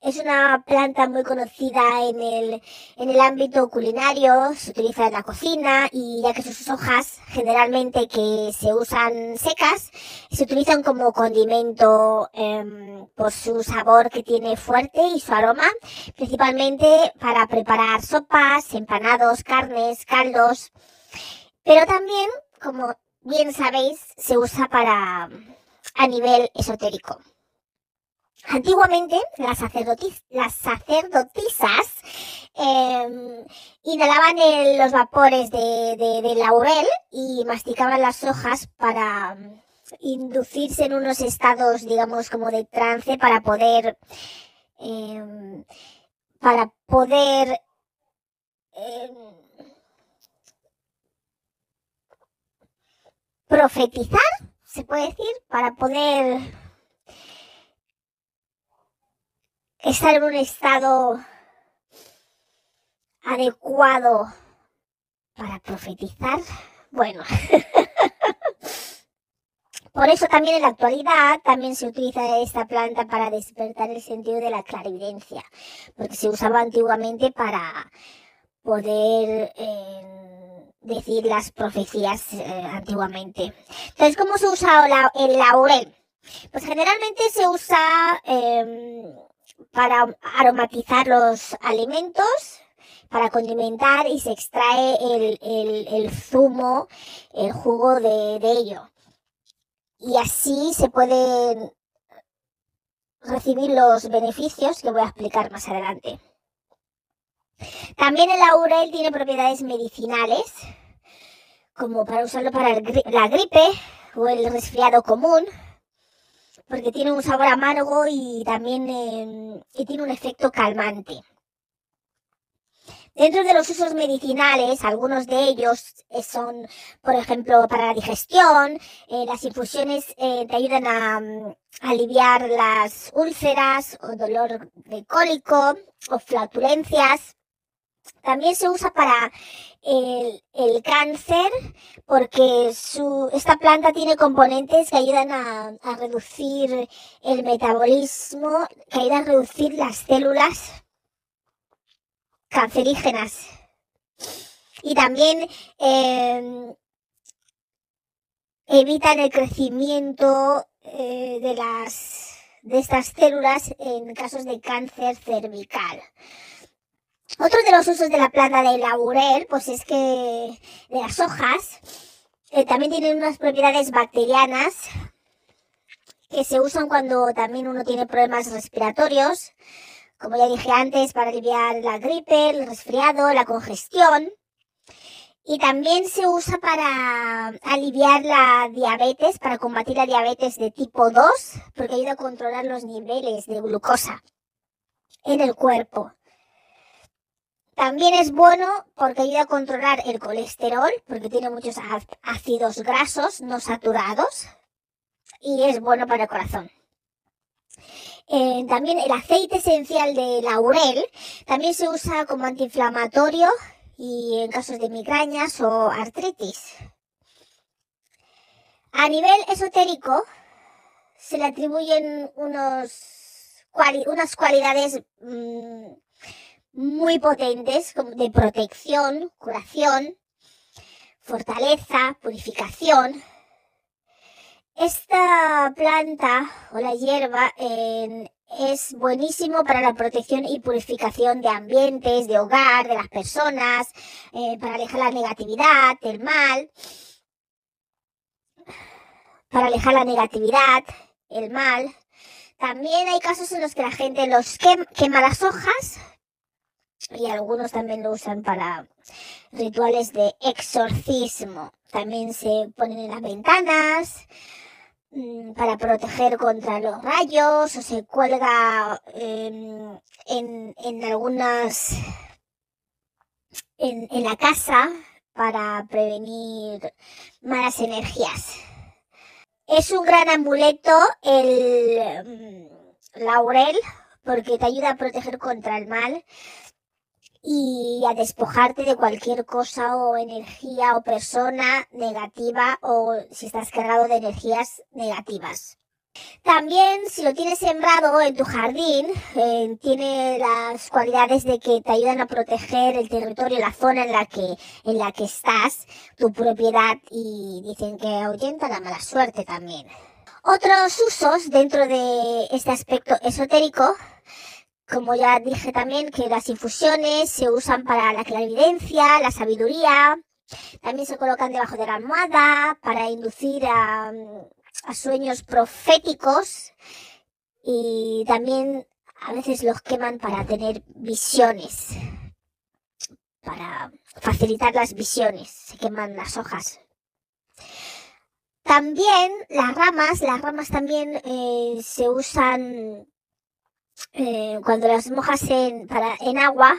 Es una planta muy conocida en el, en el ámbito culinario, se utiliza en la cocina y ya que sus hojas generalmente que se usan secas, se utilizan como condimento em, por su sabor que tiene fuerte y su aroma, principalmente para preparar sopas, empanados, carnes, caldos, pero también, como bien sabéis, se usa para a nivel esotérico. Antiguamente, las, las sacerdotisas em, inhalaban los vapores de, laurel y masticaban las hojas para mm, inducirse en unos estados, digamos, como de trance para poder, em, para poder em, profetizar, se puede decir, para poder estar en un estado adecuado para profetizar. Bueno, por eso también en la actualidad también se utiliza esta planta para despertar el sentido de la clarividencia, porque se usaba antiguamente para poder eh, decir las profecías eh, antiguamente. Entonces, ¿cómo se usa el laurel? Pues generalmente se usa em, para aromatizar los alimentos, para condimentar y se extrae el, zumo, el jugo de, de, ello. Y así se pueden recibir los beneficios que voy a explicar más adelante. También el laurel tiene propiedades medicinales, como para usarlo para la gripe o el resfriado común, porque tiene un sabor amargo y también em, tiene un efecto calmante. Dentro de los usos medicinales, algunos de ellos eh, son, por ejemplo, para la digestión, eh, las infusiones eh, te ayudan a, mm, aliviar las úlceras o dolor de cólico o flatulencias. También se usa para el, cáncer porque su, esta planta tiene componentes que ayudan a, a, reducir el metabolismo, que ayudan a reducir las células cancerígenas. Y también eh, evitan el crecimiento eh, de las de estas células en casos de cáncer cervical. Otro de los usos de la planta de laurel, pues es que de las hojas, eh, también tienen unas propiedades bacterianas que se usan cuando también uno tiene problemas respiratorios, como ya dije antes, para aliviar la gripe, el resfriado, la congestión. Y también se usa para aliviar la diabetes, para combatir la diabetes de tipo 2, porque ayuda a controlar los niveles de glucosa en el cuerpo. También es bueno porque ayuda a controlar el colesterol, porque tiene muchos ácidos grasos no saturados y es bueno para el corazón. Eh, también el aceite esencial de laurel también se usa como antiinflamatorio y en casos de migrañas o artritis. A nivel esotérico se le atribuyen unos, unas cualidades mm, muy potentes de protección, curación, fortaleza, purificación. Esta planta o la hierba es buenísimo para la protección y purificación de ambientes, de hogar, de las personas, eh, para alejar la negatividad, el mal, para alejar la negatividad, el mal. También hay casos en los que la gente los quema las hojas y algunos también lo usan para rituales de exorcismo. También se ponen en las ventanas mm, para proteger contra los rayos o se cuelga en, en, algunas en, en la casa para prevenir malas energías. Es un gran amuleto el mm, laurel porque te ayuda a proteger contra el mal y a despojarte de cualquier cosa o energía o persona negativa o si estás cargado de energías negativas. También, si lo tienes sembrado en tu jardín, eh, tiene las cualidades de que te ayudan a proteger el territorio, la zona en la que, en la que estás, tu propiedad, y dicen que ahuyenta la mala suerte también. Otros usos dentro de este aspecto esotérico, como ya dije también, que las infusiones se usan para la clarividencia, la sabiduría, también se colocan debajo de la almohada para inducir a, sueños proféticos. Y también a veces los queman para tener visiones, para facilitar las visiones, se queman las hojas. También las ramas, las ramas también eh, se usan eh, cuando las mojas en, agua,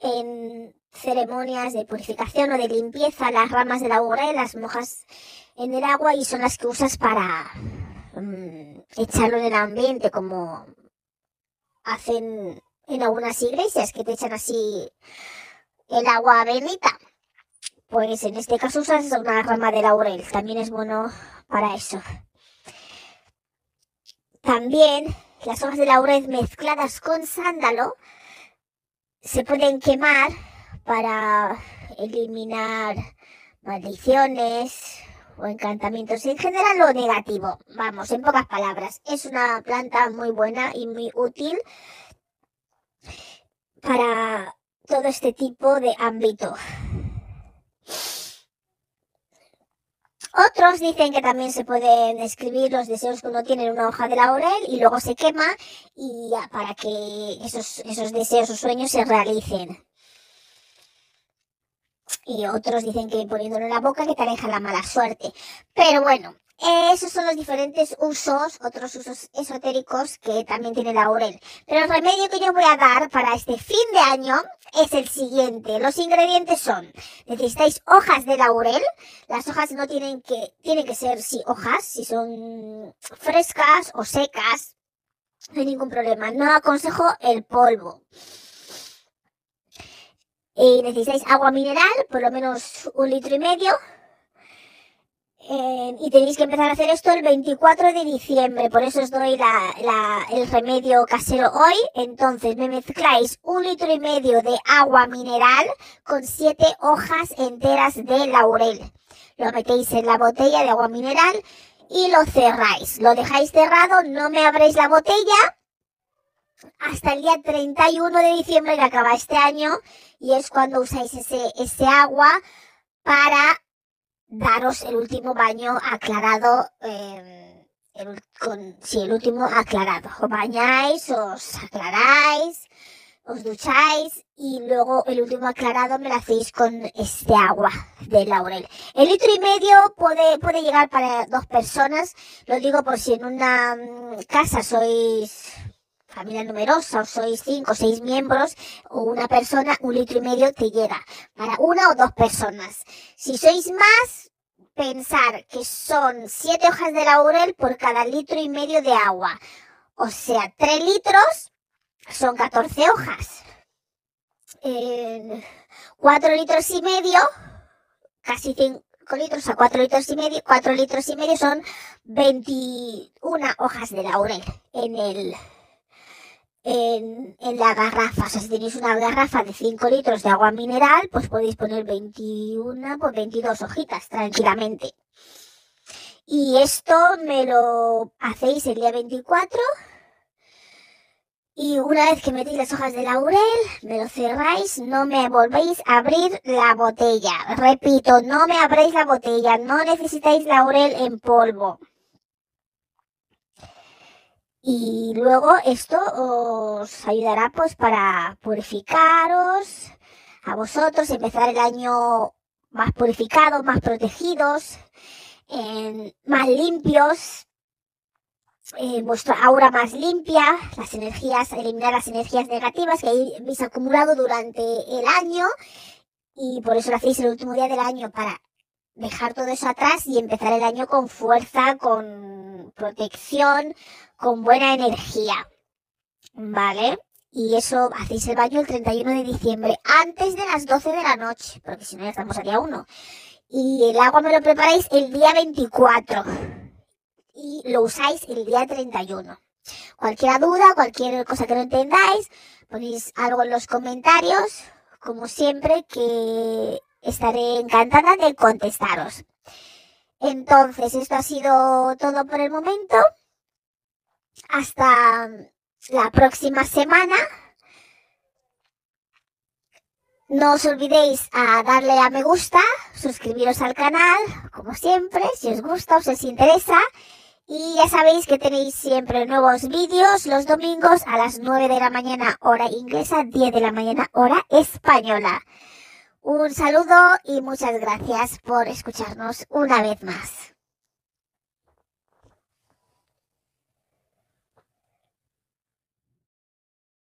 en ceremonias de purificación o de limpieza, las ramas de la las mojas en el agua y son las que usas para mm, echarlo en el ambiente, como hacen en algunas iglesias que te echan así el agua bendita. Pues en este caso usas una rama de laurel, también es bueno para eso. También las hojas de laurel mezcladas con sándalo se pueden quemar para eliminar maldiciones, o encantamientos. En general lo negativo, vamos, en pocas palabras. Es una planta muy buena y muy útil para todo este tipo de ámbito. Otros dicen que también se pueden escribir los deseos que uno tiene en una hoja de laurel y luego se quema y para que esos, esos deseos o sueños se realicen y otros dicen que poniéndolo en la boca que te aleja la mala suerte. Pero bueno, esos son los diferentes usos, otros usos esotéricos que también tiene laurel. Pero el remedio que yo voy a dar para este fin de año es el siguiente. Los ingredientes son, necesitáis hojas de laurel. Las hojas no tienen que, tienen que ser, sí, hojas, si son frescas o secas. No hay ningún problema. No aconsejo el polvo. Y necesitáis agua mineral, por lo menos un litro y medio. Eh, y tenéis que empezar a hacer esto el 24 de diciembre, por eso os doy el remedio casero hoy. Entonces me mezcláis un litro y medio de agua mineral con siete hojas enteras de laurel. Lo metéis en la botella de agua mineral y lo cerráis. Lo dejáis cerrado, no me abréis la botella hasta el día 31 de diciembre que acaba este año y es cuando usáis ese, ese agua para daros el último baño aclarado, eh, el, con, sí, el último aclarado. Os bañáis, os aclaráis, os ducháis y luego el último aclarado me lo hacéis con este agua de laurel. El litro y medio puede, puede llegar para dos personas. Lo digo por si en una mm, casa sois familia numerosa o sois cinco o seis miembros o una persona, un litro y medio te llega para una o dos personas. Si sois más, pensar que son siete hojas de laurel por cada litro y medio de agua. O sea, tres litros son 14 hojas. cuatro litros y medio, casi cinco litros a cuatro litros y medio, cuatro litros y medio son 21 hojas de laurel en el, en, en, la garrafa. O sea, si tenéis una garrafa de 5 litros de agua mineral, pues podéis poner 21, pues 22 hojitas tranquilamente. Y esto me lo hacéis el día 24. Y una vez que metéis las hojas de laurel, me lo cerráis, no me volvéis a abrir la botella. Repito, no me abréis la botella, no necesitáis laurel en polvo. Y luego esto os ayudará pues para purificaros a vosotros, empezar el año más purificados, más protegidos, más limpios, vuestra aura más limpia, las energías, eliminar las energías negativas que habéis acumulado durante el año y por eso lo hacéis el último día del año para dejar todo eso atrás y empezar el año con fuerza, con protección, con buena energía. ¿Vale? Y eso hacéis el baño el 31 de diciembre, antes de las 12 de la noche, porque si no ya estamos a día 1. Y el agua me lo preparáis el día 24. y lo usáis el día 31. Cualquier duda, cualquier cosa que no entendáis, ponéis algo en los comentarios, como siempre, que estaré encantada de contestaros. Entonces, esto ha sido todo por el momento. Hasta la próxima semana. No os olvidéis a darle a me gusta, suscribiros al canal, como siempre, si os gusta o si os interesa. Y ya sabéis que tenéis siempre nuevos vídeos los domingos a las 9 de la mañana hora inglesa, 10 de la mañana hora española. Un saludo y muchas gracias por escucharnos una vez más.